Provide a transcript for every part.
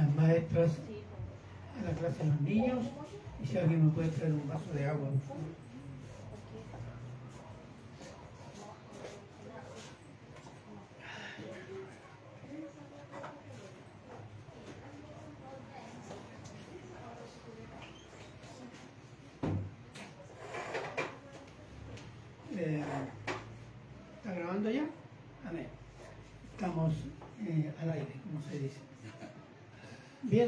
las maestras a la clase de los niños y si alguien me puede traer un vaso de agua. por favor. Eh, ¿Está grabando ya? Amén. Estamos eh, al aire, como se dice.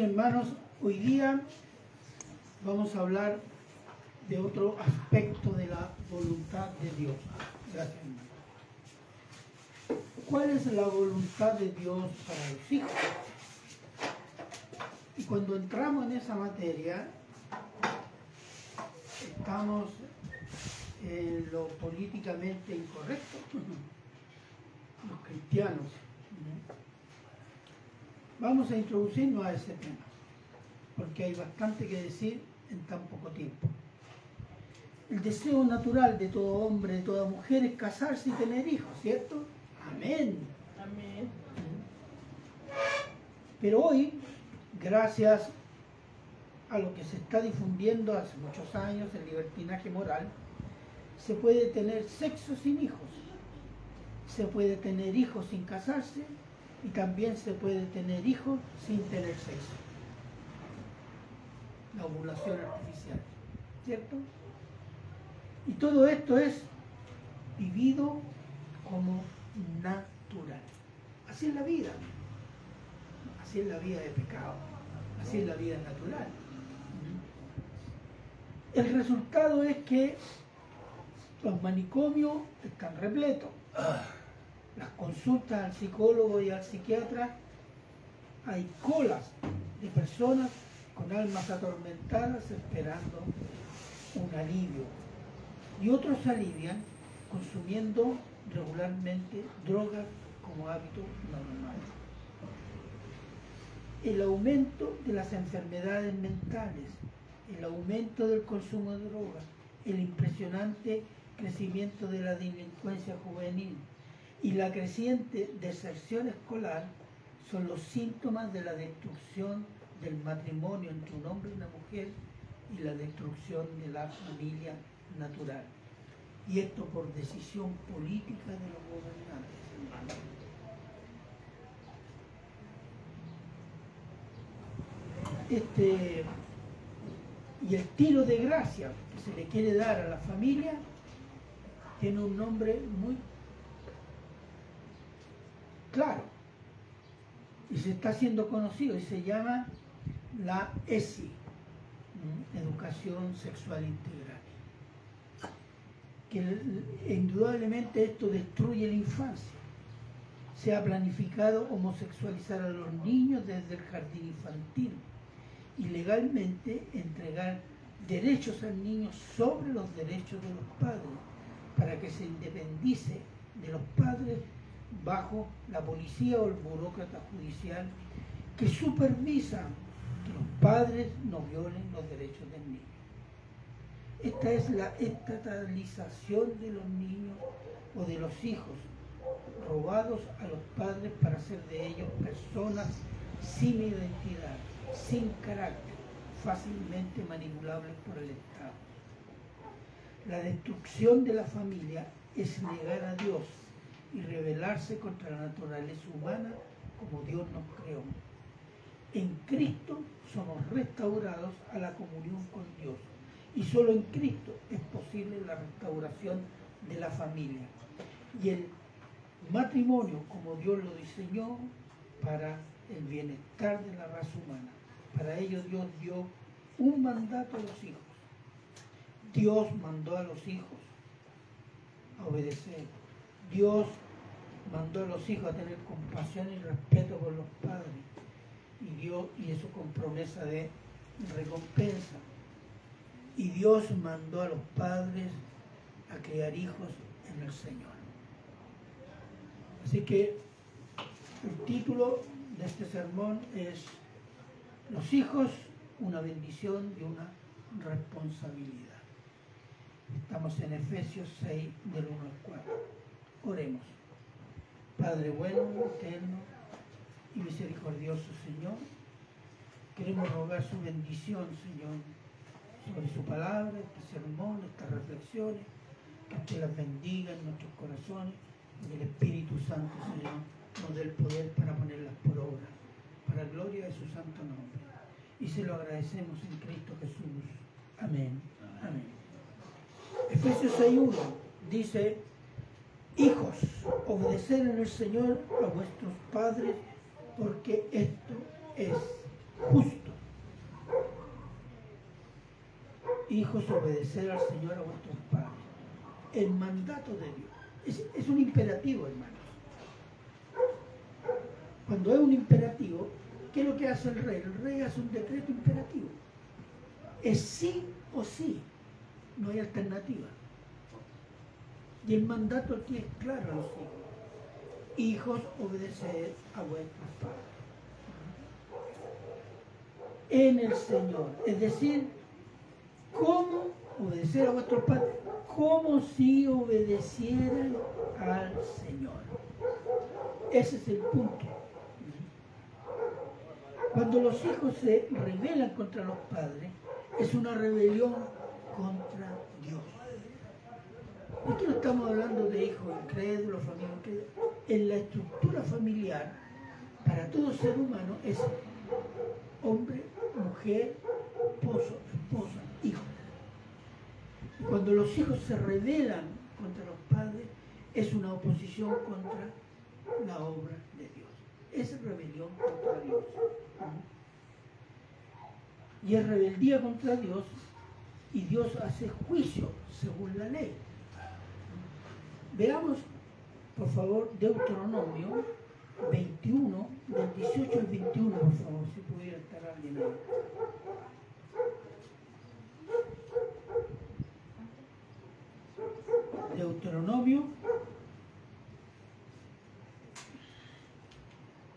Hermanos, hoy día vamos a hablar de otro aspecto de la voluntad de Dios. Gracias. ¿Cuál es la voluntad de Dios para los hijos? Y cuando entramos en esa materia, estamos en lo políticamente incorrecto, los cristianos. Vamos a introducirnos a ese tema, porque hay bastante que decir en tan poco tiempo. El deseo natural de todo hombre, de toda mujer es casarse y tener hijos, ¿cierto? Amén. Amén. Pero hoy, gracias a lo que se está difundiendo hace muchos años, el libertinaje moral, se puede tener sexo sin hijos, se puede tener hijos sin casarse y también se puede tener hijos sin tener sexo. La ovulación artificial, ¿cierto? Y todo esto es vivido como natural. Así es la vida. Así es la vida de pecado. Así es la vida natural. El resultado es que los manicomios están repletos. Las consultas al psicólogo y al psiquiatra, hay colas de personas con almas atormentadas esperando un alivio. Y otros se alivian consumiendo regularmente drogas como hábito normal. El aumento de las enfermedades mentales, el aumento del consumo de drogas, el impresionante crecimiento de la delincuencia juvenil y la creciente deserción escolar son los síntomas de la destrucción del matrimonio entre un hombre y una mujer y la destrucción de la familia natural. Y esto por decisión política de los gobernantes. Este, y el tiro de gracia que se le quiere dar a la familia tiene un nombre muy claro y se está haciendo conocido y se llama la ESI. Educación Sexual Integral. Que indudablemente esto destruye la infancia. Se ha planificado homosexualizar a los niños desde el jardín infantil y legalmente entregar derechos al niño sobre los derechos de los padres para que se independice de los padres bajo la policía o el burócrata judicial que supervisa que los padres no violen los derechos del niño. Esta es la estatalización de los niños o de los hijos robados a los padres para hacer de ellos personas sin identidad, sin carácter, fácilmente manipulables por el Estado. La destrucción de la familia es negar a Dios y rebelarse contra la naturaleza humana como Dios nos creó. En Cristo somos restaurados a la comunión con Dios y solo en Cristo es posible la restauración de la familia. Y el matrimonio como Dios lo diseñó para el bienestar de la raza humana. Para ello Dios dio un mandato a los hijos. Dios mandó a los hijos a obedecer. Dios mandó a los hijos a tener compasión y respeto por los padres. Y Dios, y eso con promesa de recompensa. Y Dios mandó a los padres a criar hijos en el Señor. Así que el título de este sermón es Los hijos, una bendición y una responsabilidad. Estamos en Efesios 6, del 1 al 4. Oremos. Padre bueno, eterno y misericordioso Señor, Queremos rogar su bendición, Señor, sobre su palabra, este sermón, estas reflexiones, que usted las bendiga en nuestros corazones y el Espíritu Santo, Señor, nos dé el poder para ponerlas por obra, para gloria de su santo nombre. Y se lo agradecemos en Cristo Jesús. Amén. Amén. Efesios 6.1 dice, hijos, obedeced en el Señor a vuestros padres, porque esto es justo. Hijos, obedecer al Señor a vuestros padres. El mandato de Dios. Es, un imperativo, hermanos. Cuando es un imperativo, ¿qué es lo que hace el rey? El rey hace un decreto imperativo. Es sí o sí. No hay alternativa. Y el mandato aquí es claro a los hijos. Hijos, obedeced a vuestros padres en el Señor. Es decir, ¿cómo obedecer a vuestros padres? Como si obedecieran al Señor. Ese es el punto. Cuando los hijos se rebelan contra los padres, es una rebelión contra Dios. Aquí no estamos hablando de hijos incrédulos, familia En la estructura familiar, para todo ser humano, es hombre, mujer, esposo, esposa, hijo. Cuando los hijos se rebelan contra los padres, es una oposición contra la obra de Dios. Es rebelión contra Dios. Y es rebeldía contra Dios y Dios hace juicio según la ley. Veamos, por favor, Deuteronomio 21, del 18 al 21, por favor, si pudiera estar alguien ahí. Deuteronomio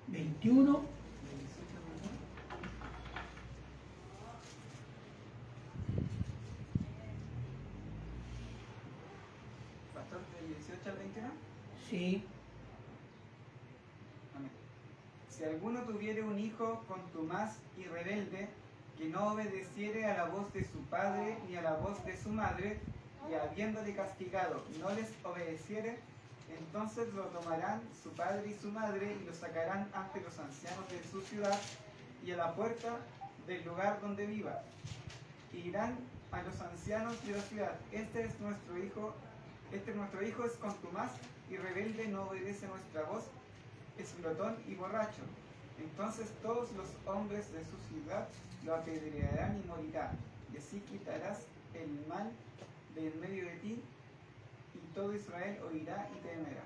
21. ¿Pastor de 18 al 21? Sí. Si alguno tuviere un hijo contumaz y rebelde, que no obedeciere a la voz de su padre ni a la voz de su madre, y habiéndole castigado no les obedeciere, entonces lo tomarán su padre y su madre y lo sacarán ante los ancianos de su ciudad y a la puerta del lugar donde viva. Y dirán a los ancianos de la ciudad, este es nuestro hijo, este nuestro hijo es contumaz y rebelde, no obedece nuestra voz, es glotón y borracho. Entonces todos los hombres de su ciudad lo apedrearán y morirá. Y así quitarás el mal de en medio de ti, y todo Israel oirá y temerá.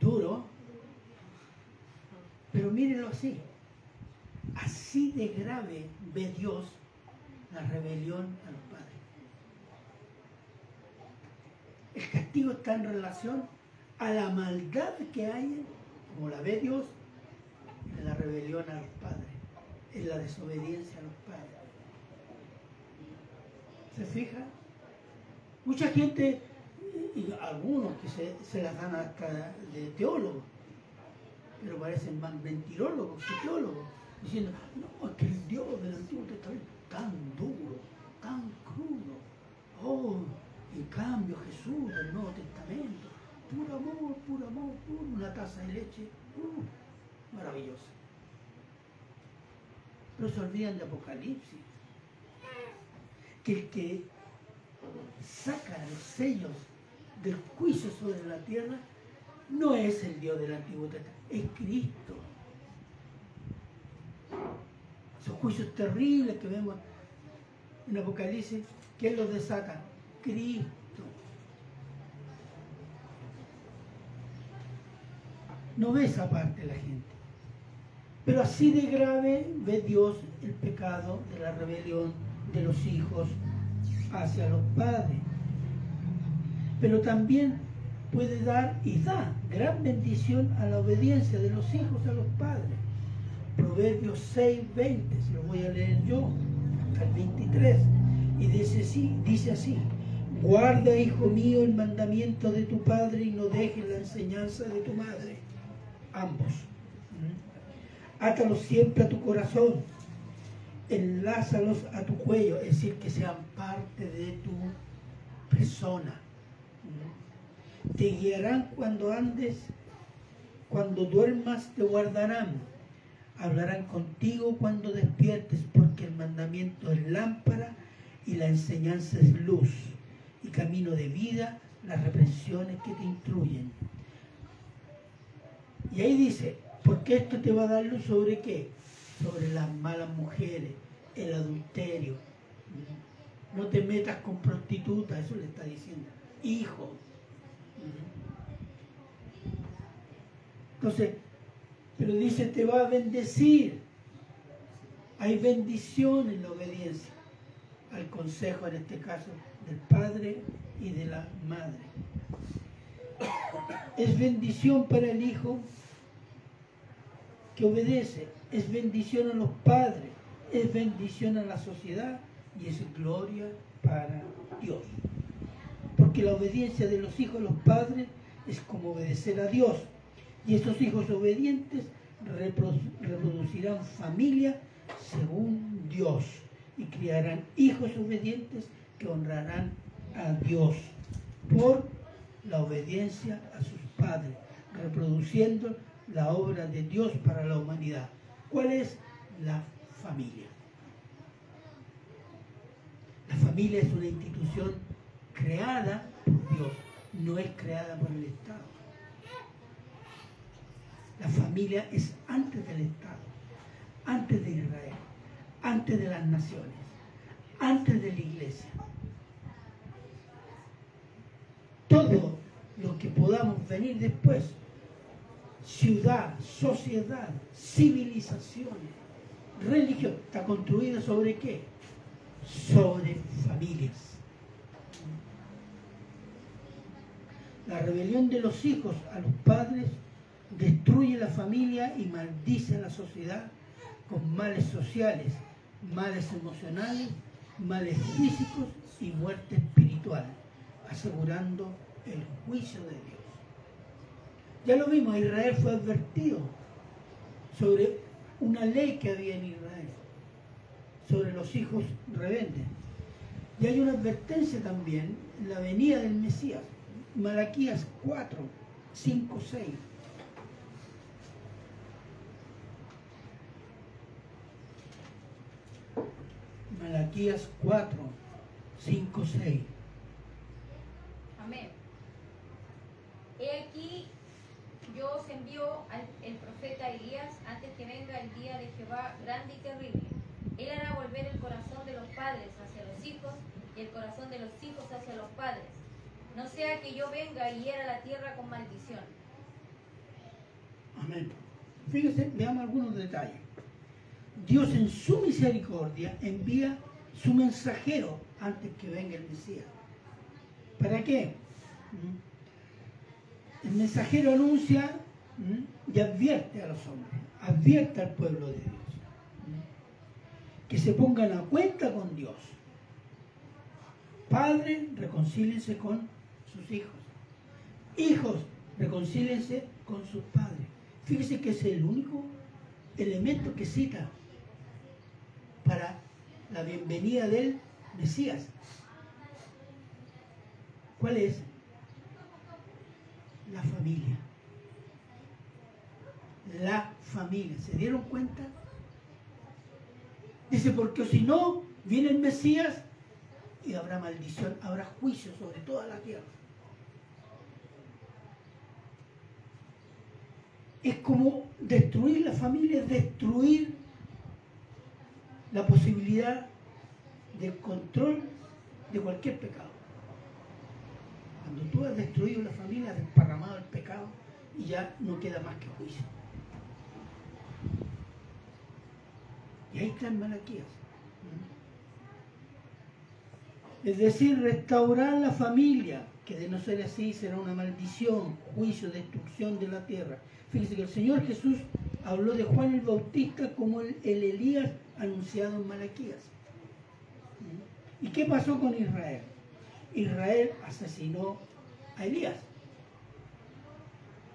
Duro, pero mírenlo así. Así de grave ve Dios la rebelión a los castigo está en relación a la maldad que hay, como la ve Dios, en la rebelión a los padres, en la desobediencia a los padres. ¿Se fija? Mucha gente, algunos que se, se las dan hasta de teólogos, pero parecen más mentirólogos que teólogos, diciendo, no, es que el Dios del Antiguo Testamento es tan duro, tan crudo. Oh, en cambio Jesús del Nuevo Testamento puro amor, puro amor, puro, una taza de leche, uh, maravillosa. Pero se olvidan de Apocalipsis, que el que saca los sellos del juicio sobre la tierra no es el Dios del Antiguo Testamento, es Cristo. Esos juicios terribles que vemos en Apocalipsis, ¿quién los desata? Cristo. No ve esa parte la gente. Pero así de grave ve Dios el pecado de la rebelión de los hijos hacia los padres. Pero también puede dar y da gran bendición a la obediencia de los hijos a los padres. Proverbios 6, 20, se lo voy a leer yo, el 23. Y dice así, dice así, guarda, hijo mío, el mandamiento de tu padre y no dejes la enseñanza de tu madre ambos. Átalos siempre a tu corazón. Enlázalos a tu cuello, es decir, que sean parte de tu persona. Te guiarán cuando andes, cuando duermas te guardarán. Hablarán contigo cuando despiertes, porque el mandamiento es lámpara y la enseñanza es luz y camino de vida, las reprensiones que te instruyen. Y ahí dice, porque esto te va a dar luz sobre qué? Sobre las malas mujeres, el adulterio. No te metas con prostitutas, eso le está diciendo. Hijo. Entonces, pero dice, te va a bendecir. Hay bendición en la obediencia al consejo, en este caso, del padre y de la madre. Es bendición para el hijo que obedece, es bendición a los padres, es bendición a la sociedad y es gloria para Dios. Porque la obediencia de los hijos a los padres es como obedecer a Dios. Y estos hijos obedientes reproducirán familia según Dios y criarán hijos obedientes honrarán a Dios por la obediencia a sus padres, reproduciendo la obra de Dios para la humanidad. ¿Cuál es la familia? La familia es una institución creada por Dios, no es creada por el Estado. La familia es antes del Estado, antes de Israel, antes de las naciones, antes de la iglesia. Todo lo que podamos venir después ciudad, sociedad, civilizaciones, religión, está construida sobre qué? Sobre familias. La rebelión de los hijos a los padres destruye la familia y maldice a la sociedad con males sociales, males emocionales, males físicos y muerte espiritual, asegurando el juicio de Dios. Ya lo vimos, Israel fue advertido sobre una ley que había en Israel, sobre los hijos rebeldes. Y hay una advertencia también en la venida del Mesías, Malaquías 4, 5, 6. Malaquías 4, 5, 6. Amén. He aquí yo os envío al el profeta Elías antes que venga el día de Jehová grande y terrible. Él hará volver el corazón de los padres hacia los hijos y el corazón de los hijos hacia los padres. No sea que yo venga y hiera la tierra con maldición. Amén. Fíjese, veamos algunos detalles. Dios en su misericordia envía su mensajero antes que venga el Mesías. ¿Para qué? El mensajero anuncia y advierte a los hombres, advierte al pueblo de Dios, que se pongan a cuenta con Dios. Padre, reconcílense con sus hijos. Hijos, reconcílense con sus padres. Fíjese que es el único elemento que cita para la bienvenida del Mesías. ¿Cuál es? La familia. La familia. ¿Se dieron cuenta? Dice, porque si no, viene el Mesías y habrá maldición, habrá juicio sobre toda la tierra. Es como destruir la familia, es destruir la posibilidad de control de cualquier pecado. Cuando tú has destruido la familia, has desparramado el pecado y ya no queda más que juicio. Y ahí está en Malaquías. Es decir, restaurar la familia, que de no ser así será una maldición, juicio, destrucción de la tierra. Fíjense que el Señor Jesús habló de Juan el Bautista como el, el Elías anunciado en Malaquías. ¿Y qué pasó con Israel? Israel asesinó a Elías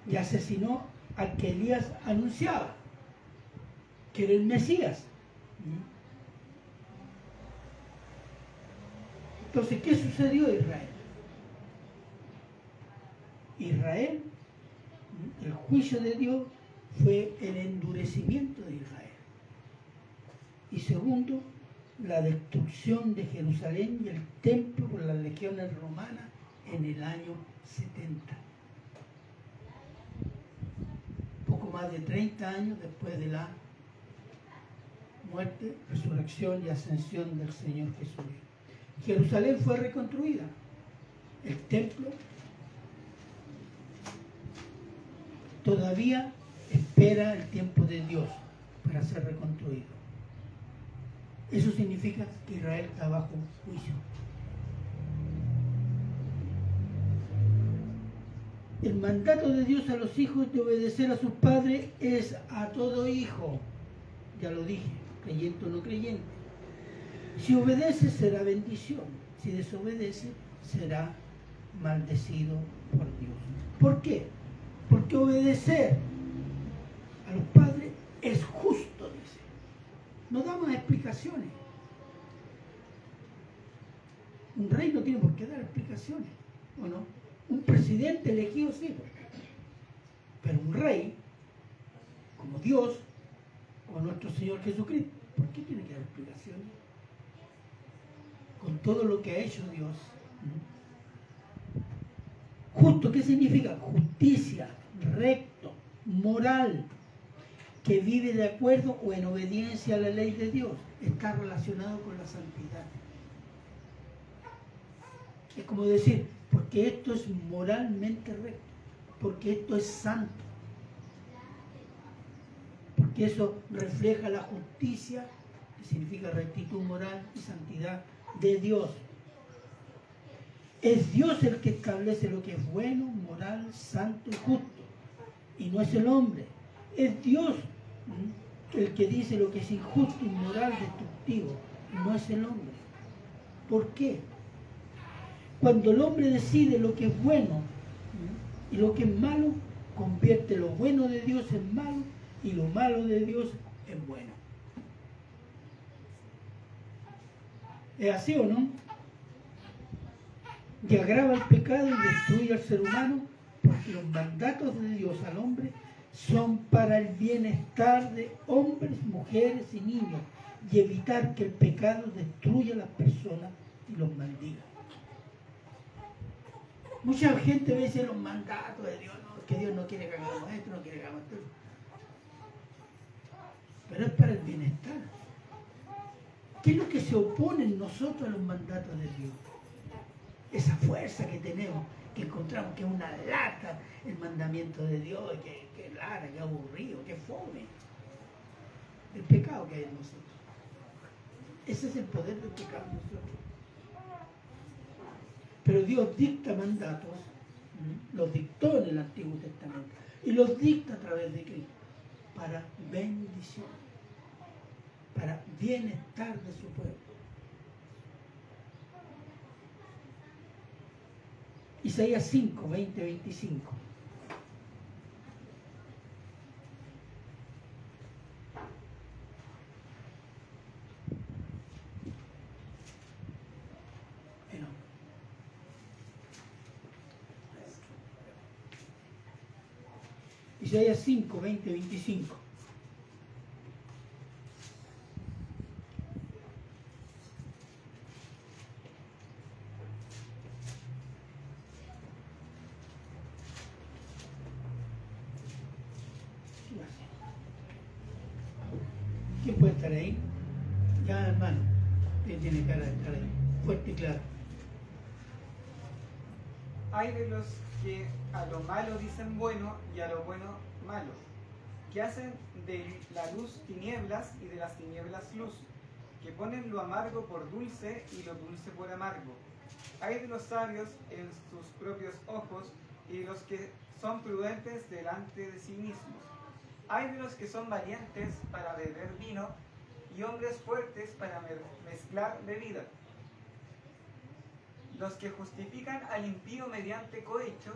y asesinó al que Elías anunciaba. que era el Mesías. Entonces, ¿qué sucedió a Israel? Israel, el juicio de Dios fue el endurecimiento de Israel. Y segundo, la destrucción de Jerusalén y el templo por las legiones romanas en el año 70. Poco más de 30 años después de la muerte, resurrección y ascensión del Señor Jesús. Jerusalén fue reconstruida. El templo todavía espera el tiempo de Dios para ser reconstruido. Eso significa que Israel está bajo juicio. El mandato de Dios a los hijos de obedecer a sus padres es a todo hijo. Ya lo dije, creyente o no creyente. Si obedece será bendición, si desobedece será maldecido por Dios. ¿Por qué? Porque obedecer a los padres es justo. No damos explicaciones. Un rey no tiene por qué dar explicaciones, ¿o no? Un presidente elegido sí. Pero un rey, como Dios, o nuestro Señor Jesucristo, ¿por qué tiene que dar explicaciones? Con todo lo que ha hecho Dios. Justo, ¿qué significa? Justicia, recto, moral, que vive de acuerdo o en obediencia a la ley de Dios. Está relacionado con la santidad. Es como decir, porque esto es moralmente recto, porque esto es santo, porque eso refleja la justicia, que significa rectitud moral y santidad de Dios. Es Dios el que establece lo que es bueno, moral, santo y justo, y no es el hombre. Es Dios el que dice lo que es injusto, inmoral, destructivo, no es el hombre. ¿Por qué? Cuando el hombre decide lo que es bueno y lo que es malo, convierte lo bueno de Dios en malo y lo malo de Dios en bueno. ¿Es así o no? Y agrava el pecado y destruye al ser humano porque los mandatos de Dios al hombre son para el bienestar de hombres, mujeres y niños y evitar que el pecado destruya a las personas y los maldiga. Mucha gente ve los mandatos de Dios, que Dios no quiere que hagamos esto, no quiere que hagamos esto. Pero es para el bienestar. ¿Qué es lo que se opone en nosotros a los mandatos de Dios? Esa fuerza que tenemos, que encontramos que es una lata el mandamiento de Dios, que, que lara, que aburrido, que fome. El pecado que hay en nosotros. Ese es el poder del pecado en nosotros. Pero Dios dicta mandatos, los dictó en el Antiguo Testamento y los dicta a través de Cristo para bendición, para bienestar de su pueblo. Isaías 5, 20, 25. Isaías 5, 20, 25. ¿Quién puede estar ahí? Ya, hermano, ¿quién tiene cara de estar ahí? Fuerte y claro. Hay de los que a lo malo dicen bueno y a lo bueno malo, que hacen de la luz tinieblas y de las tinieblas luz, que ponen lo amargo por dulce y lo dulce por amargo. Hay de los sabios en sus propios ojos y de los que son prudentes delante de sí mismos. Hay de los que son valientes para beber vino y hombres fuertes para mezclar bebida los que justifican al impío mediante cohecho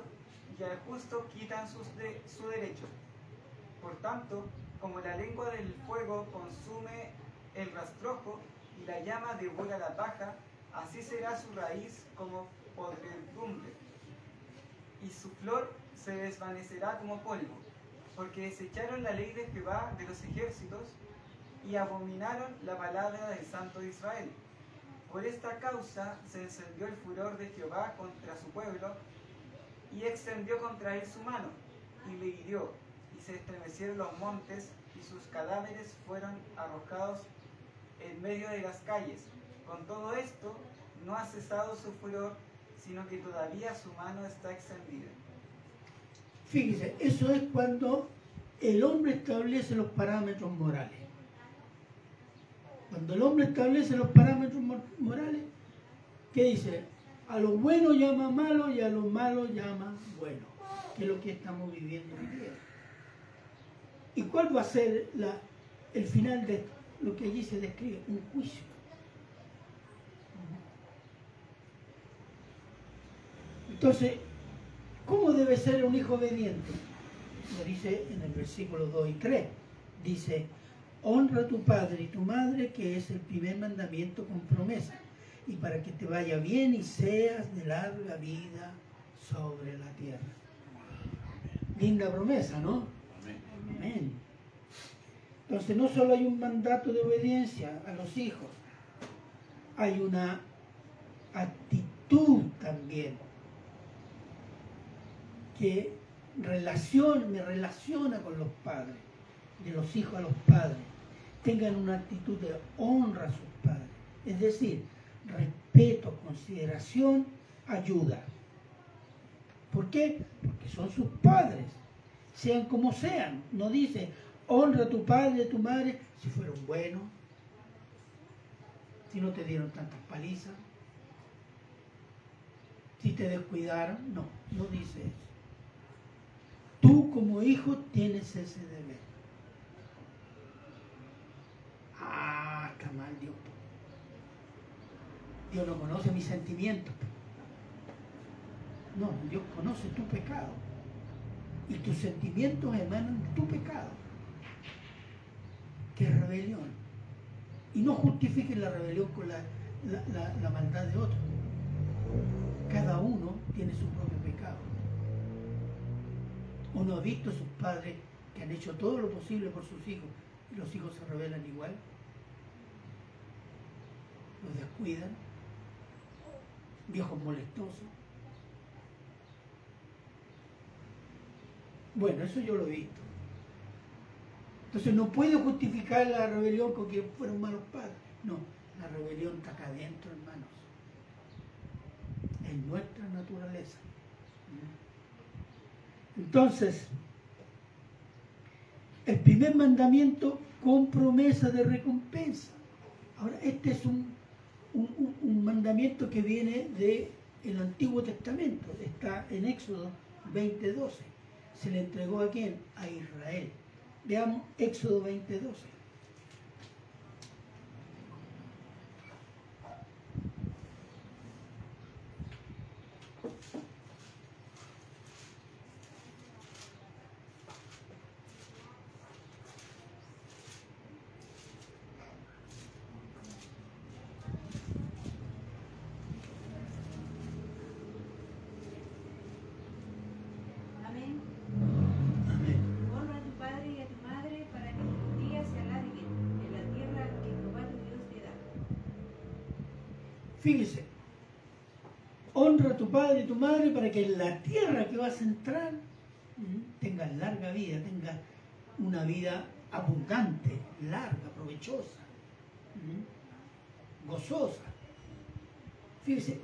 y al justo quitan sus de, su derecho. Por tanto, como la lengua del fuego consume el rastrojo y la llama devora la paja, así será su raíz como podredumbre, y su flor se desvanecerá como polvo, porque desecharon la ley de Jehová de los ejércitos y abominaron la palabra del Santo de Israel. Por esta causa se encendió el furor de Jehová contra su pueblo y extendió contra él su mano y le hirió se estremecieron los montes y sus cadáveres fueron arrojados en medio de las calles. Con todo esto no ha cesado su furor, sino que todavía su mano está extendida. Fíjese, eso es cuando el hombre establece los parámetros morales. Cuando el hombre establece los parámetros morales, ¿qué dice? A lo bueno llama malo y a lo malo llama bueno, que es lo que estamos viviendo hoy día. ¿Y cuál va a ser el final de lo que allí se describe? Un juicio. Entonces, ¿cómo debe ser un hijo obediente? Lo dice en el versículo 2 y 3. Dice, honra a tu padre y tu madre, que es el primer mandamiento con promesa, y para que te vaya bien y seas de larga vida sobre la tierra. Linda promesa, ¿no? Amén. Entonces no solo hay un mandato de obediencia a los hijos, hay una actitud también que relaciona, me relaciona con los padres, de los hijos a los padres tengan una actitud de honra a sus padres. Es decir, respeto, consideración, ayuda. ¿Por qué? Porque son sus padres, sean como sean. No dice, honra a tu padre a tu madre si fueron buenos, si no te dieron tantas palizas, si te descuidaron. No, no dice eso. Tú como hijo tienes ese deber. Ah, está mal Dios. Dios no conoce mis sentimientos. No, Dios conoce tu pecado. Y tus sentimientos emanan tu pecado. Que es rebelión. Y no justifiquen la rebelión con la, la maldad de otro. Cada uno tiene su propio pecado. Uno ha visto a sus padres que han hecho todo lo posible por sus hijos y los hijos se rebelan igual los descuidan, viejos molestosos. Bueno, eso yo lo he visto. Entonces no puedo justificar la rebelión con que fueron malos padres. No, la rebelión está acá adentro, hermanos. En nuestra naturaleza. Entonces, el primer mandamiento con promesa de recompensa. Ahora, este es un un, mandamiento que viene del Antiguo Testamento, está en Éxodo 20:12 se le entregó a quién? A Israel. Veamos Éxodo 20, 12. Madre para que la tierra que vas a entrar tengas larga vida, tengas una vida abundante, larga, provechosa, gozosa. Fíjese,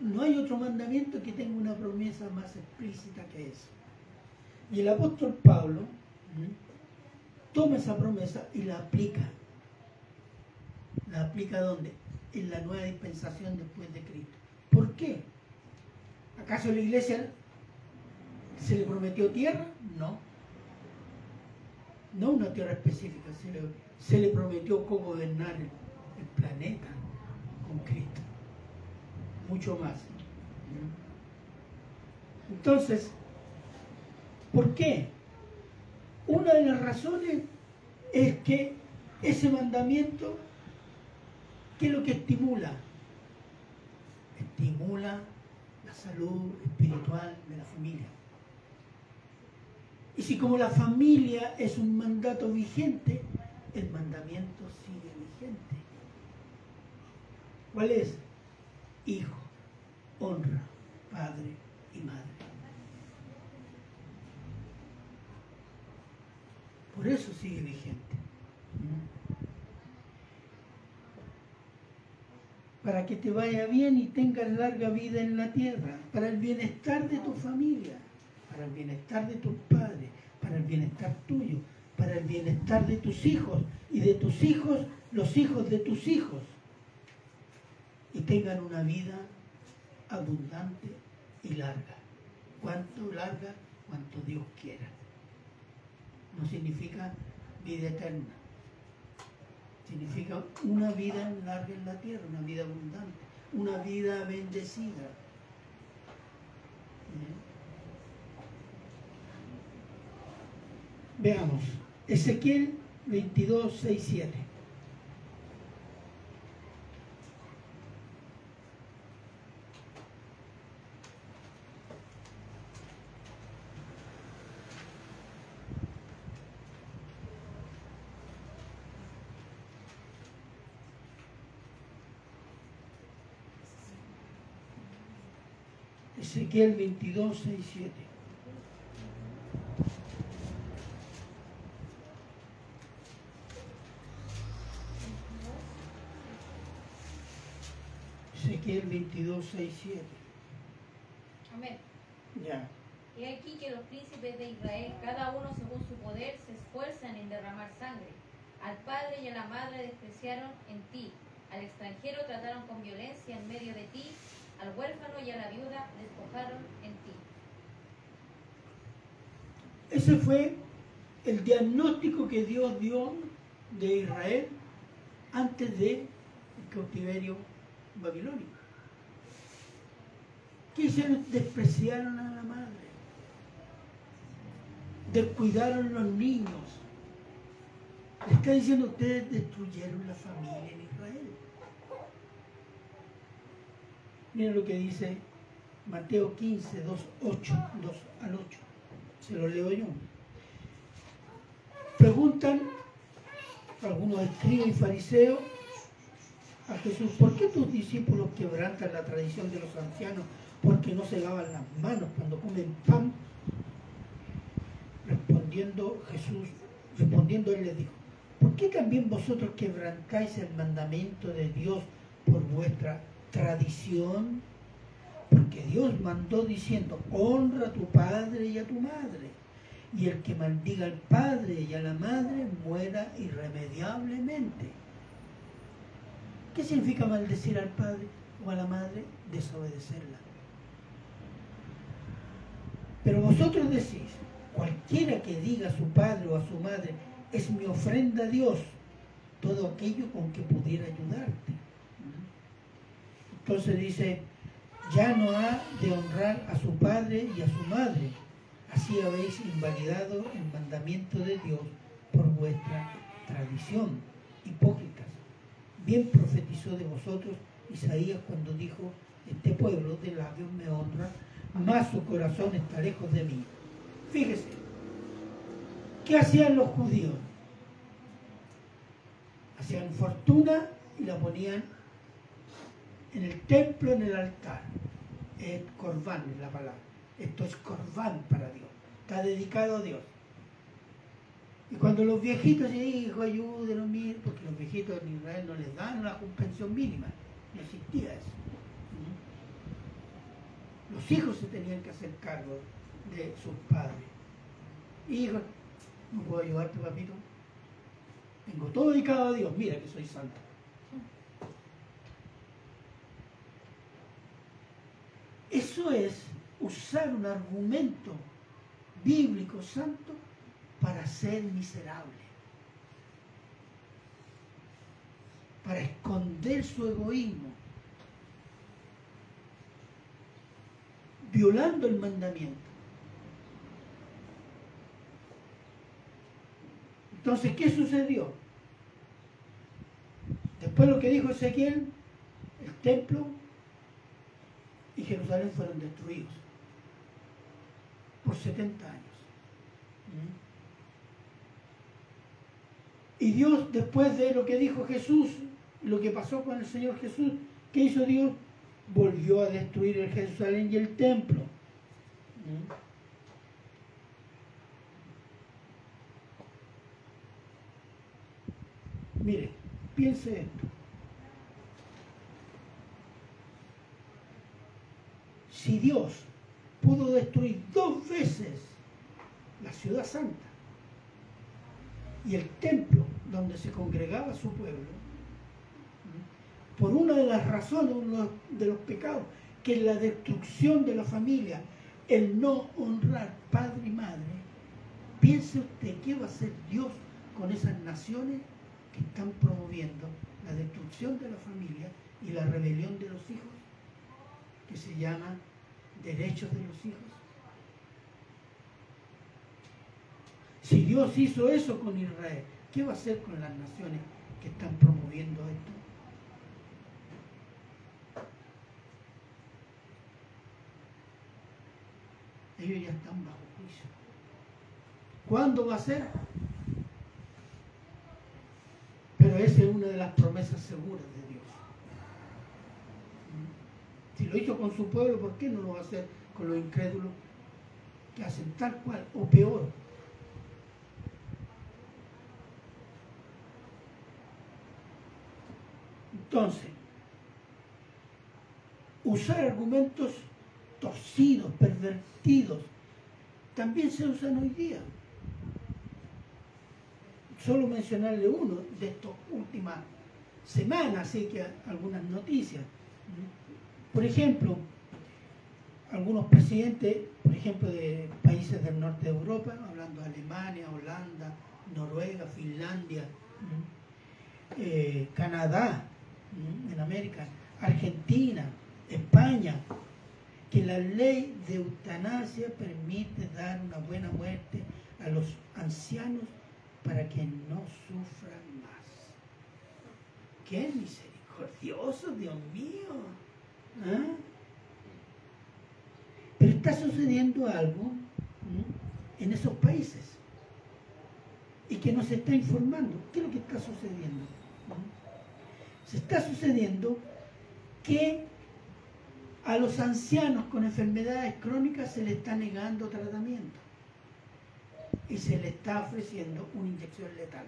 no hay otro mandamiento que tenga una promesa más explícita que eso. Y el apóstol Pablo toma esa promesa y la aplica. ¿La aplica dónde? en la nueva dispensación después de Cristo. ¿Acaso la iglesia se le prometió tierra? No. No una tierra específica, se le, prometió cómo gobernar el, el planeta con Cristo. Mucho más. Entonces, ¿por qué? Una de las razones es que ese mandamiento, ¿qué es lo que estimula? Estimula salud espiritual de la familia. Y si como la familia es un mandato vigente, el mandamiento sigue vigente. ¿Cuál es? Hijo, honra, padre y madre. Por eso sigue vigente. Para que te vaya bien y tengas larga vida en la tierra, para el bienestar de tu familia, para el bienestar de tus padres, para el bienestar tuyo, para el bienestar de tus hijos y de tus hijos, los hijos de tus hijos, y tengan una vida abundante y larga. Cuanto larga, cuanto Dios quiera. No significa vida eterna. Significa una vida larga en la tierra, una vida abundante, una vida bendecida. Veamos, Ezequiel 22, 6, 7. Ezequiel 22, 6, 7. Ezequiel 22, 6, 7. Amén. Ya. He aquí que los príncipes de Israel, cada uno según su poder, se esfuerzan en derramar sangre. Al padre y a la madre despreciaron en ti. Al extranjero trataron con violencia en medio de ti. Al huérfano y a la viuda despojaron en ti. Ese fue el diagnóstico que Dios dio de Israel antes del cautiverio babilónico. ¿Qué hicieron? Despreciaron a la madre. Descuidaron los niños. Está diciendo ustedes destruyeron la familia en Israel. Miren lo que dice Mateo 15, 2, 8, 2 al 8. Se lo leo yo. Preguntan algunos escribas y fariseos a Jesús, ¿por qué tus discípulos quebrantan la tradición de los ancianos porque no se lavan las manos cuando comen pan? Respondiendo Jesús, respondiendo él les dijo, ¿por qué también vosotros quebrantáis el mandamiento de Dios por vuestra tradición? Porque Dios mandó diciendo, honra a tu padre y a tu madre. Y el que maldiga al padre y a la madre muera irremediablemente. ¿Qué significa maldecir al padre o a la madre? Desobedecerla. Pero vosotros decís, cualquiera que diga a su padre o a su madre, es mi ofrenda a Dios, todo aquello con que pudiera ayudarte. Entonces dice, ya no ha de honrar a su padre y a su madre. Así habéis invalidado el mandamiento de Dios por vuestra tradición. Hipócritas. Bien profetizó de vosotros Isaías cuando dijo, este pueblo de labios me honra, mas su corazón está lejos de mí. Fíjese, ¿qué hacían los judíos? Hacían fortuna y la ponían en el templo, en el altar. Es corbán es la palabra. Esto es corbán para Dios. Está dedicado a Dios. Y cuando los viejitos dicen, hijo, ayúdenos, mire, porque los viejitos en Israel no les dan una pensión mínima. No existía eso. Los hijos se tenían que hacer cargo de sus padres. Hijo, no puedo ayudarte, papito. Tengo todo dedicado a Dios. Mira que soy santo. Eso es usar un argumento bíblico santo para ser miserable, para esconder su egoísmo, violando el mandamiento. Entonces, ¿qué sucedió? Después lo que dijo Ezequiel, el templo Jerusalén fueron destruidos por 70 años. Y Dios, después de lo que dijo Jesús, lo que pasó con el Señor Jesús, ¿qué hizo Dios? Volvió a destruir el Jerusalén y el templo. Mire, piense esto. Si Dios pudo destruir dos veces la ciudad santa y el templo donde se congregaba su pueblo, por una de las razones, uno de los pecados, que es la destrucción de la familia, el no honrar padre y madre, piense usted qué va a hacer Dios con esas naciones que están promoviendo la destrucción de la familia y la rebelión de los hijos, que se llama derechos de los hijos. Si Dios hizo eso con Israel, ¿qué va a hacer con las naciones que están promoviendo esto? Ellos ya están bajo juicio. ¿Cuándo va a ser? Pero esa es una de las promesas seguras de Dios. Lo hizo con su pueblo, ¿por qué no lo va a hacer con los incrédulos que hacen tal cual o peor? Entonces, usar argumentos torcidos, pervertidos, también se usan hoy día. Solo mencionarle uno de estas últimas semanas, así que algunas noticias. Por ejemplo, algunos presidentes, por ejemplo, de países del norte de Europa, hablando de Alemania, Holanda, Noruega, Finlandia, eh, Canadá, en América, Argentina, España, que la ley de eutanasia permite dar una buena muerte a los ancianos para que no sufran más. ¡Qué misericordioso, Dios mío! ¿Ah? Pero está sucediendo algo en esos países y que no se está informando. ¿Qué es lo que está sucediendo? Se está sucediendo que a los ancianos con enfermedades crónicas se les está negando tratamiento y se les está ofreciendo una inyección letal.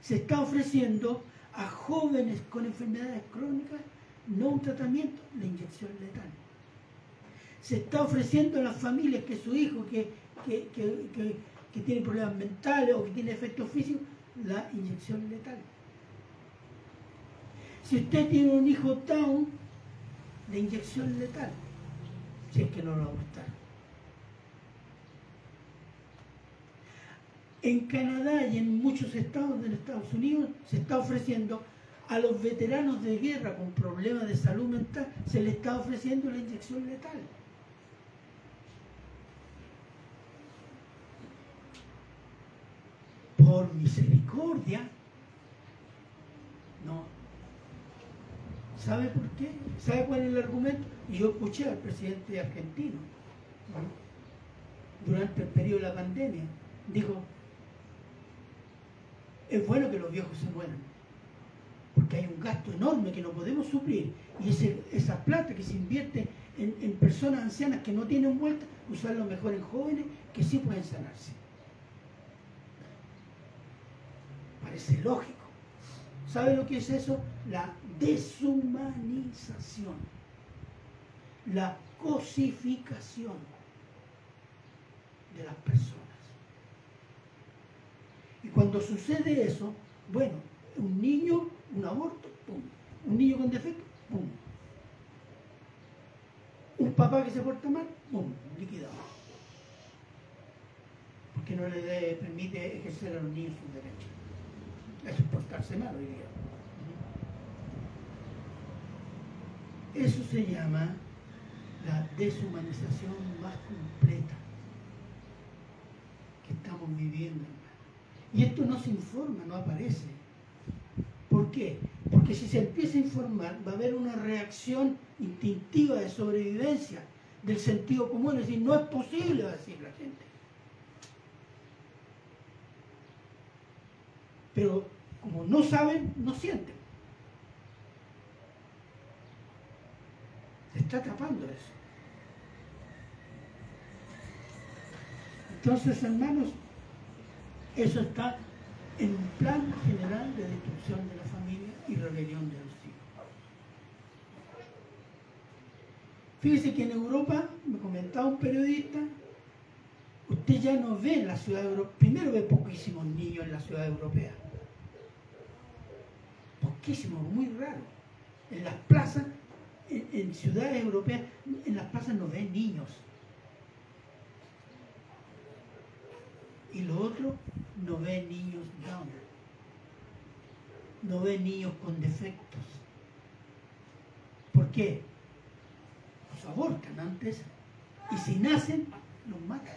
Se está ofreciendo a jóvenes con enfermedades crónicas no un tratamiento, la inyección letal. Se está ofreciendo a las familias que su hijo que, que tiene problemas mentales o que tiene efectos físicos, la inyección letal. Si usted tiene un hijo down, la inyección letal, si es que no lo va a gustar. En Canadá y en muchos estados de Estados Unidos se está ofreciendo a los veteranos de guerra con problemas de salud mental, se les está ofreciendo la inyección letal. Por misericordia, no, ¿Sabe por qué? ¿Sabe cuál es el argumento? Yo escuché al presidente argentino durante el periodo de la pandemia. Dijo, es bueno que los viejos se mueran, porque hay un gasto enorme que no podemos suplir. Y esa plata que se invierte en, en personas ancianas que no tienen vuelta, usarlo mejor en jóvenes que sí pueden sanarse. Parece lógico. ¿Sabe lo que es eso? La deshumanización, la cosificación de las personas. Cuando sucede eso, bueno, un niño, un aborto, pum. Un niño con defecto, pum. Un papá que se porta mal, pum, liquidado. Porque no le permite ejercer a los niños sus derechos. Es portarse mal hoy día. Eso se llama la deshumanización más completa que estamos viviendo. Y esto no se informa, no aparece. ¿Por qué? Porque si se empieza a informar va a haber una reacción instintiva de sobrevivencia del sentido común, es decir, no es posible decir la gente. Pero como no saben, no sienten. Se está tapando eso. Entonces, hermanos, eso está en un plan general de destrucción de la familia y rebelión de los hijos. Fíjese que en Europa, me comentaba un periodista, usted ya no ve en la ciudad europea, primero ve poquísimos niños en la ciudad europea. Poquísimos, muy raro. En las plazas, en, ciudades europeas, en las plazas no ven niños. Y lo otro, no ve niños down. No ve niños con defectos. ¿Por qué? Los abortan antes y si nacen, los matan.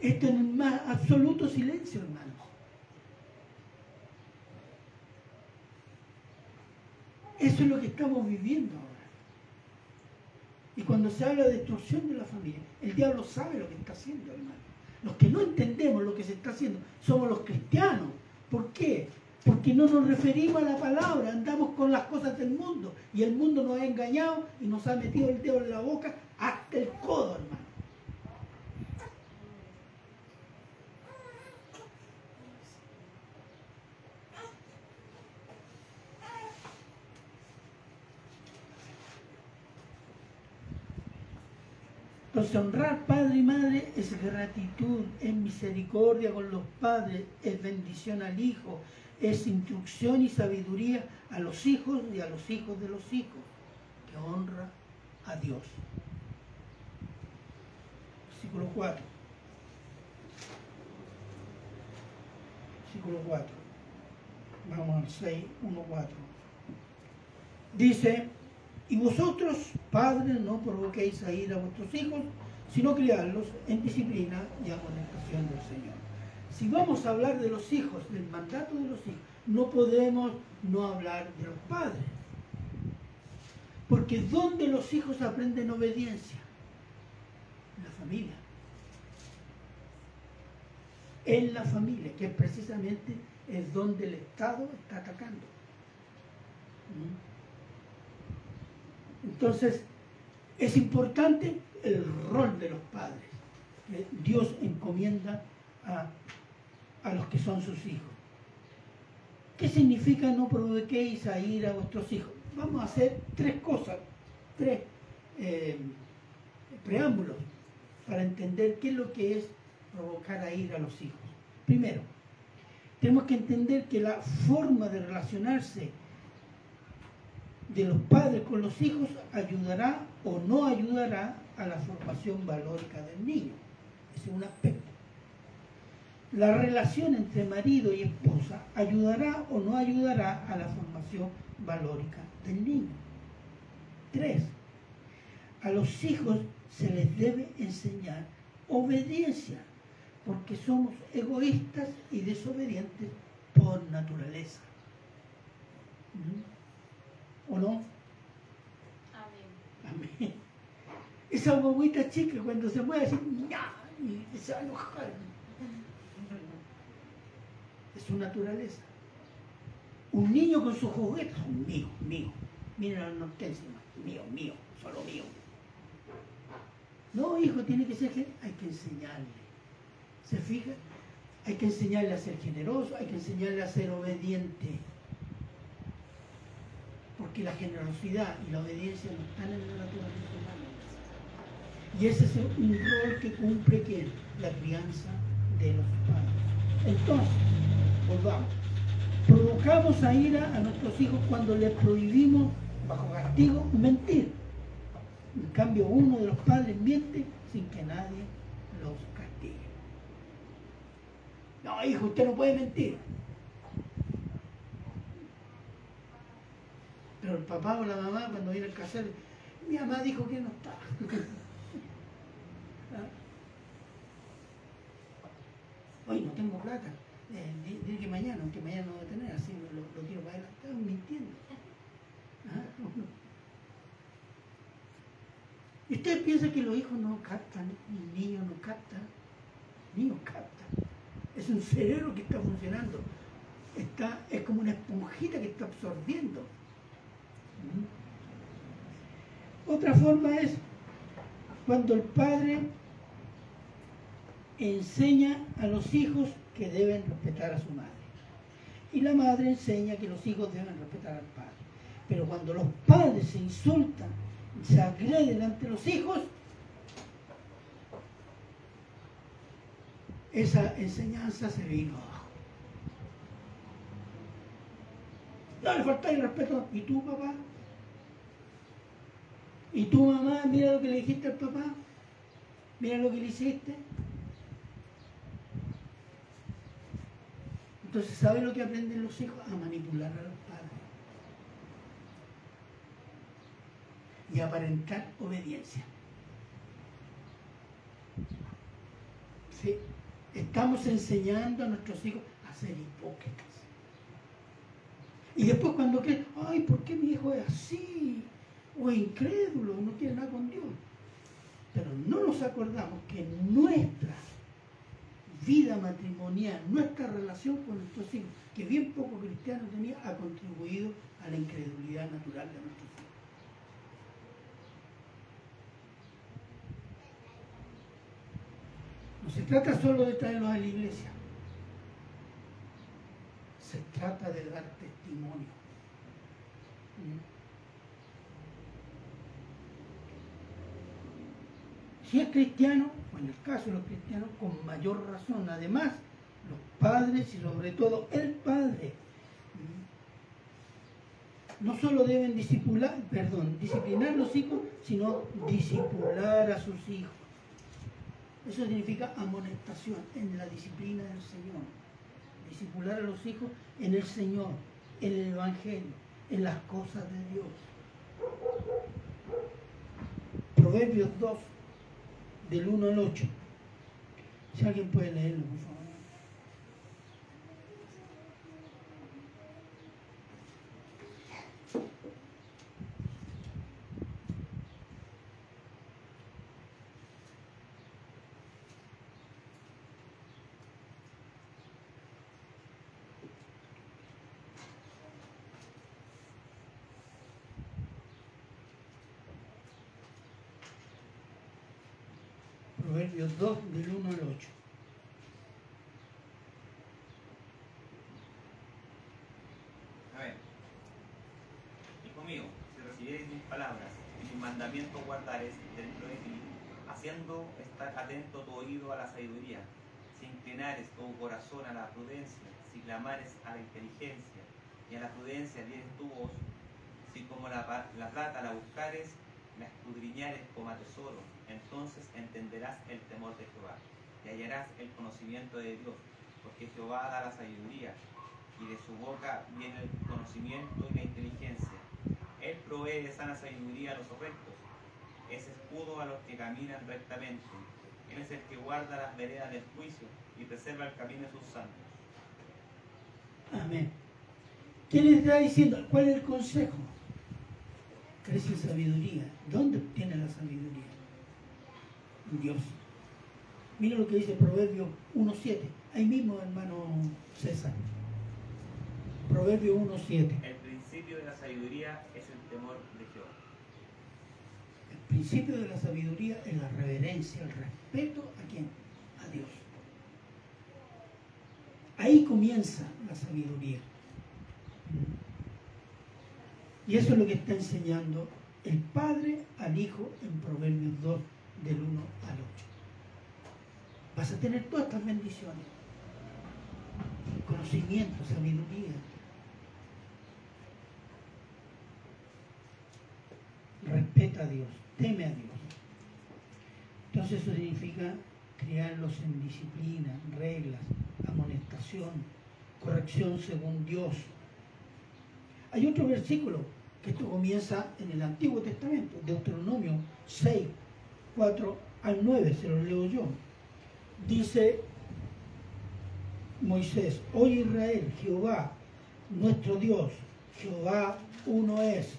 Esto es el más absoluto silencio, hermanos. Eso es lo que estamos viviendo ahora. Cuando se habla de destrucción de la familia, el diablo sabe lo que está haciendo, hermano. Los que no entendemos lo que se está haciendo somos los cristianos. ¿Por qué? Porque no nos referimos a la palabra, andamos con las cosas del mundo. Y el mundo nos ha engañado y nos ha metido el dedo en la boca hasta el codo, hermano. Entonces honrar padre y madre es gratitud, es misericordia con los padres, es bendición al hijo, es instrucción y sabiduría a los hijos y a los hijos de los hijos, que honra a Dios. Versículo 4. Versículo 4. Vamos al 6, 1, 4. Dice, y vosotros, padres, no provoquéis a ir a vuestros hijos, sino criarlos en disciplina y amonestación del Señor. Si vamos a hablar de los hijos, del mandato de los hijos, no podemos no hablar de los padres. Porque ¿dónde los hijos aprenden obediencia? En la familia. En la familia, que precisamente es donde el Estado está atacando. ¿Mm? Entonces, es importante el rol de los padres. que Dios encomienda a, a los que son sus hijos. ¿Qué significa no provoquéis a ir a vuestros hijos? Vamos a hacer tres cosas, tres eh, preámbulos para entender qué es lo que es provocar a ir a los hijos. Primero, tenemos que entender que la forma de relacionarse de los padres con los hijos ayudará o no ayudará a la formación valórica del niño. Ese es un aspecto. La relación entre marido y esposa ayudará o no ayudará a la formación valórica del niño. Tres, a los hijos se les debe enseñar obediencia, porque somos egoístas y desobedientes por naturaleza. ¿O no? Amén. Amén. Esa guaguita chica cuando se mueve así, y se va a enojar. Es su naturaleza. Un niño con sus juguetes, son mío, mío. Miren al nortense, mío, mío, solo mío. No, hijo, tiene que ser, hay que enseñarle. ¿Se fija? Hay que enseñarle a ser generoso, hay que enseñarle a ser obediente porque la generosidad y la obediencia no están en la naturaleza humana. Y ese es un rol que cumple ¿quién? la crianza de los padres. Entonces, volvamos. Provocamos a ira a nuestros hijos cuando les prohibimos, bajo castigo, mentir. En cambio, uno de los padres miente sin que nadie los castigue. No, hijo, usted no puede mentir. el papá o la mamá cuando viene el casero, mi mamá dijo que no está. Ah. Hoy no tengo plata, eh, dile que mañana, aunque mañana no voy a tener, así lo, tiro para adelante, mintiendo. ¿Ah? ¿Y ustedes piensan que los hijos no captan, ni niños no captan? Niños captan. Es un cerebro que está funcionando. Está, es como una esponjita que está absorbiendo. Otra forma es cuando el padre enseña a los hijos que deben respetar a su madre. Y la madre enseña que los hijos deben respetar al padre. Pero cuando los padres se insultan, se agreden ante los hijos, esa enseñanza se vino abajo. No le falta el respeto. ¿Y tú, papá? ¿Y tu mamá? Mira lo que le dijiste al papá. Mira lo que le hiciste. Entonces, ¿saben lo que aprenden los hijos? A manipular a los padres. Y a aparentar obediencia. Sí. Estamos enseñando a nuestros hijos a ser hipócritas. Y después cuando creen, ay, ¿por qué mi hijo es así? O incrédulo, no quiere nada con Dios. Pero no nos acordamos que nuestra vida matrimonial, nuestra relación con nuestros hijos, que bien poco cristiano tenía, ha contribuido a la incredulidad natural de nuestros hijos. No se trata solo de traerlos a la iglesia, se trata de dar testimonio. Si es cristiano, o en el caso de los cristianos, con mayor razón. Además, los padres y sobre todo el padre no solo deben discipular, perdón, disciplinar a los hijos, sino disipular a sus hijos. Eso significa amonestación en la disciplina del Señor. Discipular a los hijos en el Señor, en el Evangelio, en las cosas de Dios. Proverbios 2, del 1 al 8. Si alguien puede leerlo, por favor. Proverbios 2, del 1 al 8. A ver. Hijo mío, si recibieres mis palabras y mis mandamientos guardares dentro de ti, haciendo estar atento tu oído a la sabiduría, si inclinares tu corazón a la prudencia, si clamares a la inteligencia y a la prudencia dieres tu voz, si como la, la plata la buscares, la escudriñares como a tesoro, entonces entenderás el temor de Jehová y hallarás el conocimiento de Dios, porque Jehová da la sabiduría y de su boca viene el conocimiento y la inteligencia. Él provee de sana sabiduría a los rectos, es escudo a los que caminan rectamente. Él es el que guarda las veredas del juicio y preserva el camino de sus santos. Amén. ¿Qué le está diciendo? ¿Cuál es el consejo? Crece en sabiduría. ¿Dónde obtiene la sabiduría? Dios. Mira lo que dice Proverbio 1.7. Ahí mismo, hermano César. Proverbio 1.7. El principio de la sabiduría es el temor de Jehová. El principio de la sabiduría es la reverencia, el respeto a quién? A Dios. Ahí comienza la sabiduría. Y eso es lo que está enseñando el Padre al Hijo en Proverbios 2, del 1 al 8. Vas a tener todas estas bendiciones. Conocimiento, sabiduría. Respeta a Dios, teme a Dios. Entonces eso significa criarlos en disciplina, reglas, amonestación, corrección según Dios. Hay otro versículo que esto comienza en el Antiguo Testamento, Deuteronomio 6, 4 al 9, se lo leo yo. Dice, Moisés, oye Israel, Jehová, nuestro Dios, Jehová uno es.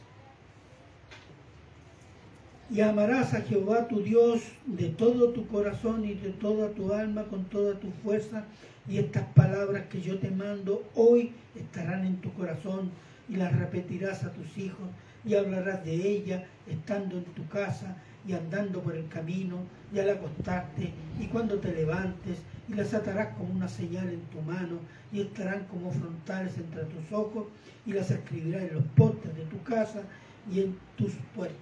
Y amarás a Jehová tu Dios de todo tu corazón y de toda tu alma, con toda tu fuerza. Y estas palabras que yo te mando hoy estarán en tu corazón y las repetirás a tus hijos y hablarás de ella estando en tu casa y andando por el camino y al acostarte y cuando te levantes y las atarás como una señal en tu mano y estarán como frontales entre tus ojos y las escribirás en los postes de tu casa y en tus puertas.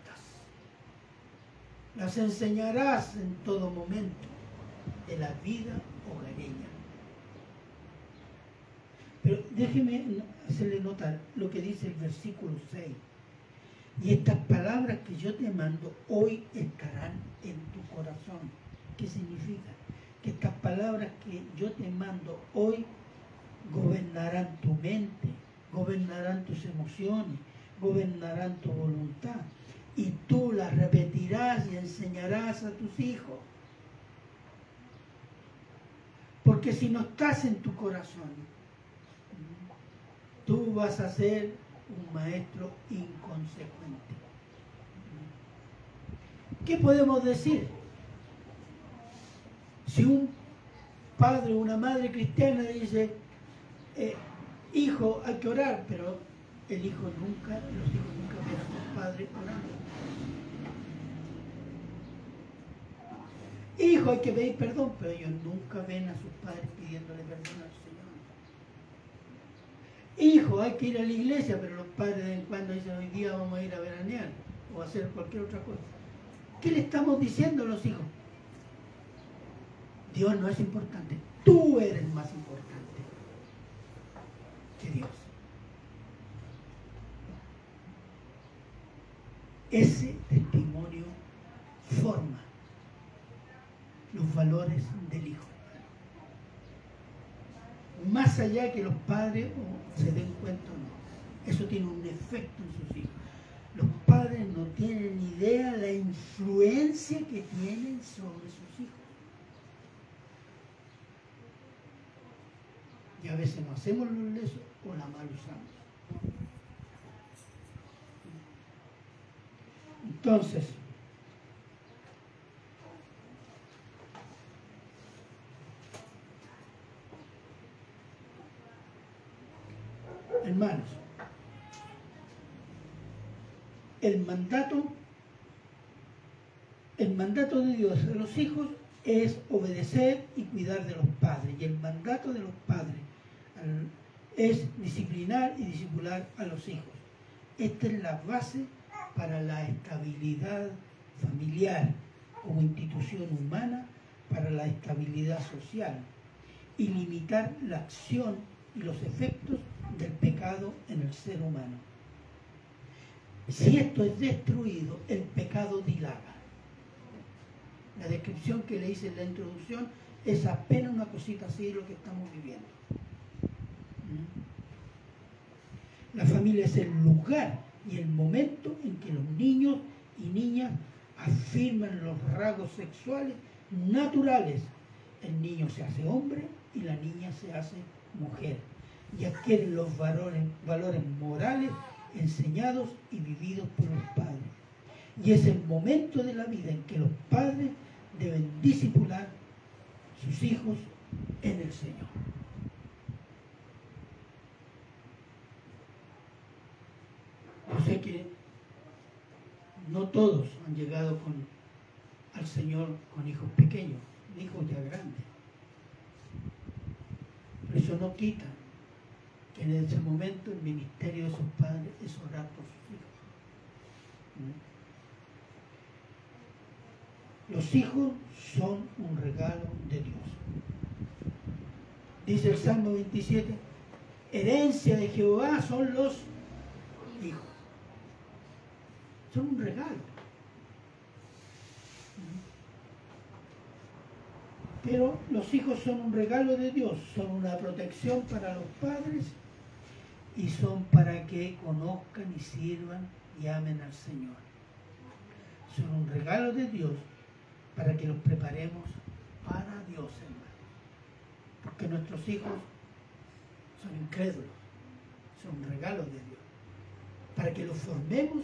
Las enseñarás en todo momento de la vida hogareña. Pero déjeme hacerle notar lo que dice el versículo 6. Y estas palabras que yo te mando hoy estarán en tu corazón. ¿Qué significa? Que estas palabras que yo te mando hoy gobernarán tu mente, gobernarán tus emociones, gobernarán tu voluntad. Y tú las repetirás y enseñarás a tus hijos. Porque si no estás en tu corazón, tú vas a ser un maestro inconsecuente. ¿Qué podemos decir? Si un padre o una madre cristiana dice, eh, hijo, hay que orar, pero el hijo nunca, los hijos nunca ven a sus padres orando. Hijo, hay que pedir perdón, pero ellos nunca ven a sus padres pidiéndole perdón al Señor. Hijo, hay que ir a la iglesia, pero los padres de vez en cuando dicen, hoy día vamos a ir a veranear o a hacer cualquier otra cosa. ¿Qué le estamos diciendo a los hijos? Dios no es importante, tú eres más importante que Dios. Ese testimonio forma los valores del. Más allá que los padres se den cuenta o no. Eso tiene un efecto en sus hijos. Los padres no tienen idea de la influencia que tienen sobre sus hijos. Y a veces no hacemos los lesos o la mal usamos. Entonces, hermanos, el mandato, el mandato de Dios a los hijos es obedecer y cuidar de los padres. Y el mandato de los padres es disciplinar y discipular a los hijos. Esta es la base para la estabilidad familiar como institución humana, para la estabilidad social y limitar la acción y los efectos del pecado en el ser humano. Si esto es destruido, el pecado dilaga. La descripción que le hice en la introducción es apenas una cosita así de lo que estamos viviendo. ¿Mm? La familia es el lugar y el momento en que los niños y niñas afirman los rasgos sexuales naturales. El niño se hace hombre y la niña se hace mujer y adquieren los valores, valores morales enseñados y vividos por los padres. Y es el momento de la vida en que los padres deben disipular sus hijos en el Señor. Yo sé que no todos han llegado al Señor con hijos pequeños, hijos ya grandes. Pero eso no quita en ese momento el ministerio de sus padres es orar por sus hijos. ¿Mm? Los hijos son un regalo de Dios. Dice el Salmo 27, herencia de Jehová son los hijos son un regalo. Pero los hijos son un regalo de Dios, son una protección para los padres y son para que conozcan y sirvan y amen al Señor. Son un regalo de Dios para que los preparemos para Dios, hermano. que nuestros hijos son incrédulos, son regalos de Dios, para que los formemos,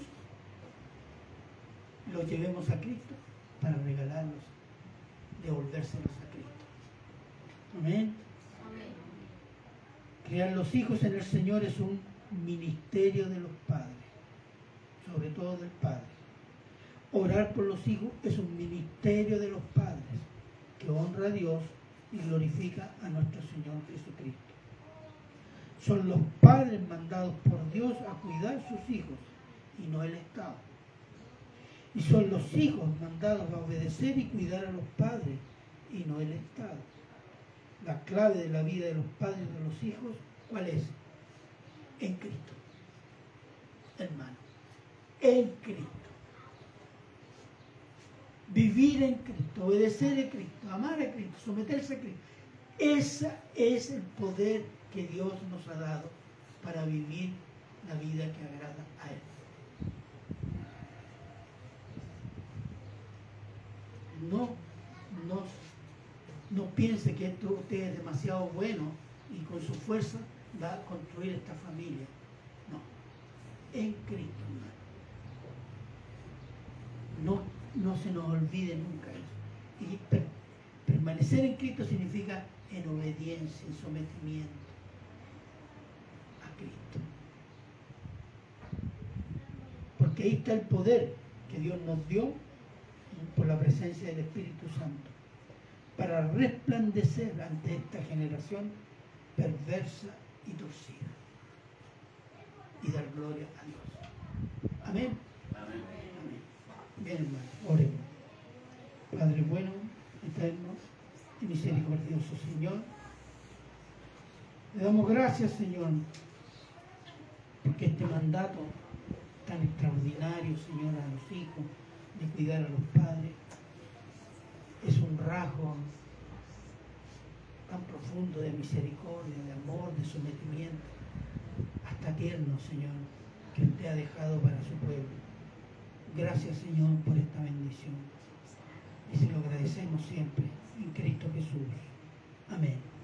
los llevemos a Cristo, para regalarlos, devolvérselos a Cristo. Amén. Criar los hijos en el Señor es un ministerio de los padres, sobre todo del Padre. Orar por los hijos es un ministerio de los padres que honra a Dios y glorifica a nuestro Señor Jesucristo. Son los padres mandados por Dios a cuidar sus hijos y no el Estado. Y son los hijos mandados a obedecer y cuidar a los padres y no el Estado. La clave de la vida de los padres y de los hijos, ¿cuál es? En Cristo. Hermano, en Cristo. Vivir en Cristo, obedecer a Cristo, amar a Cristo, someterse a Cristo. Ese es el poder que Dios nos ha dado para vivir la vida que agrada a Él. No, no, no piense que esto usted es demasiado bueno y con su fuerza va a construir esta familia. No, en Cristo, hermano. No, no se nos olvide nunca eso. Y per- permanecer en Cristo significa en obediencia, en sometimiento a Cristo. Porque ahí está el poder que Dios nos dio por la presencia del Espíritu Santo para resplandecer ante esta generación perversa y torcida y dar gloria a Dios. Amén. Amén. Amén. Bien, hermano, oremos. Padre bueno, eterno y misericordioso Señor, le damos gracias, Señor, porque este mandato tan extraordinario, Señor, a los hijos, de cuidar a los padres, es un rasgo tan profundo de misericordia, de amor, de sometimiento, hasta tierno, Señor, que te ha dejado para su pueblo. Gracias, Señor, por esta bendición. Y se lo agradecemos siempre en Cristo Jesús. Amén.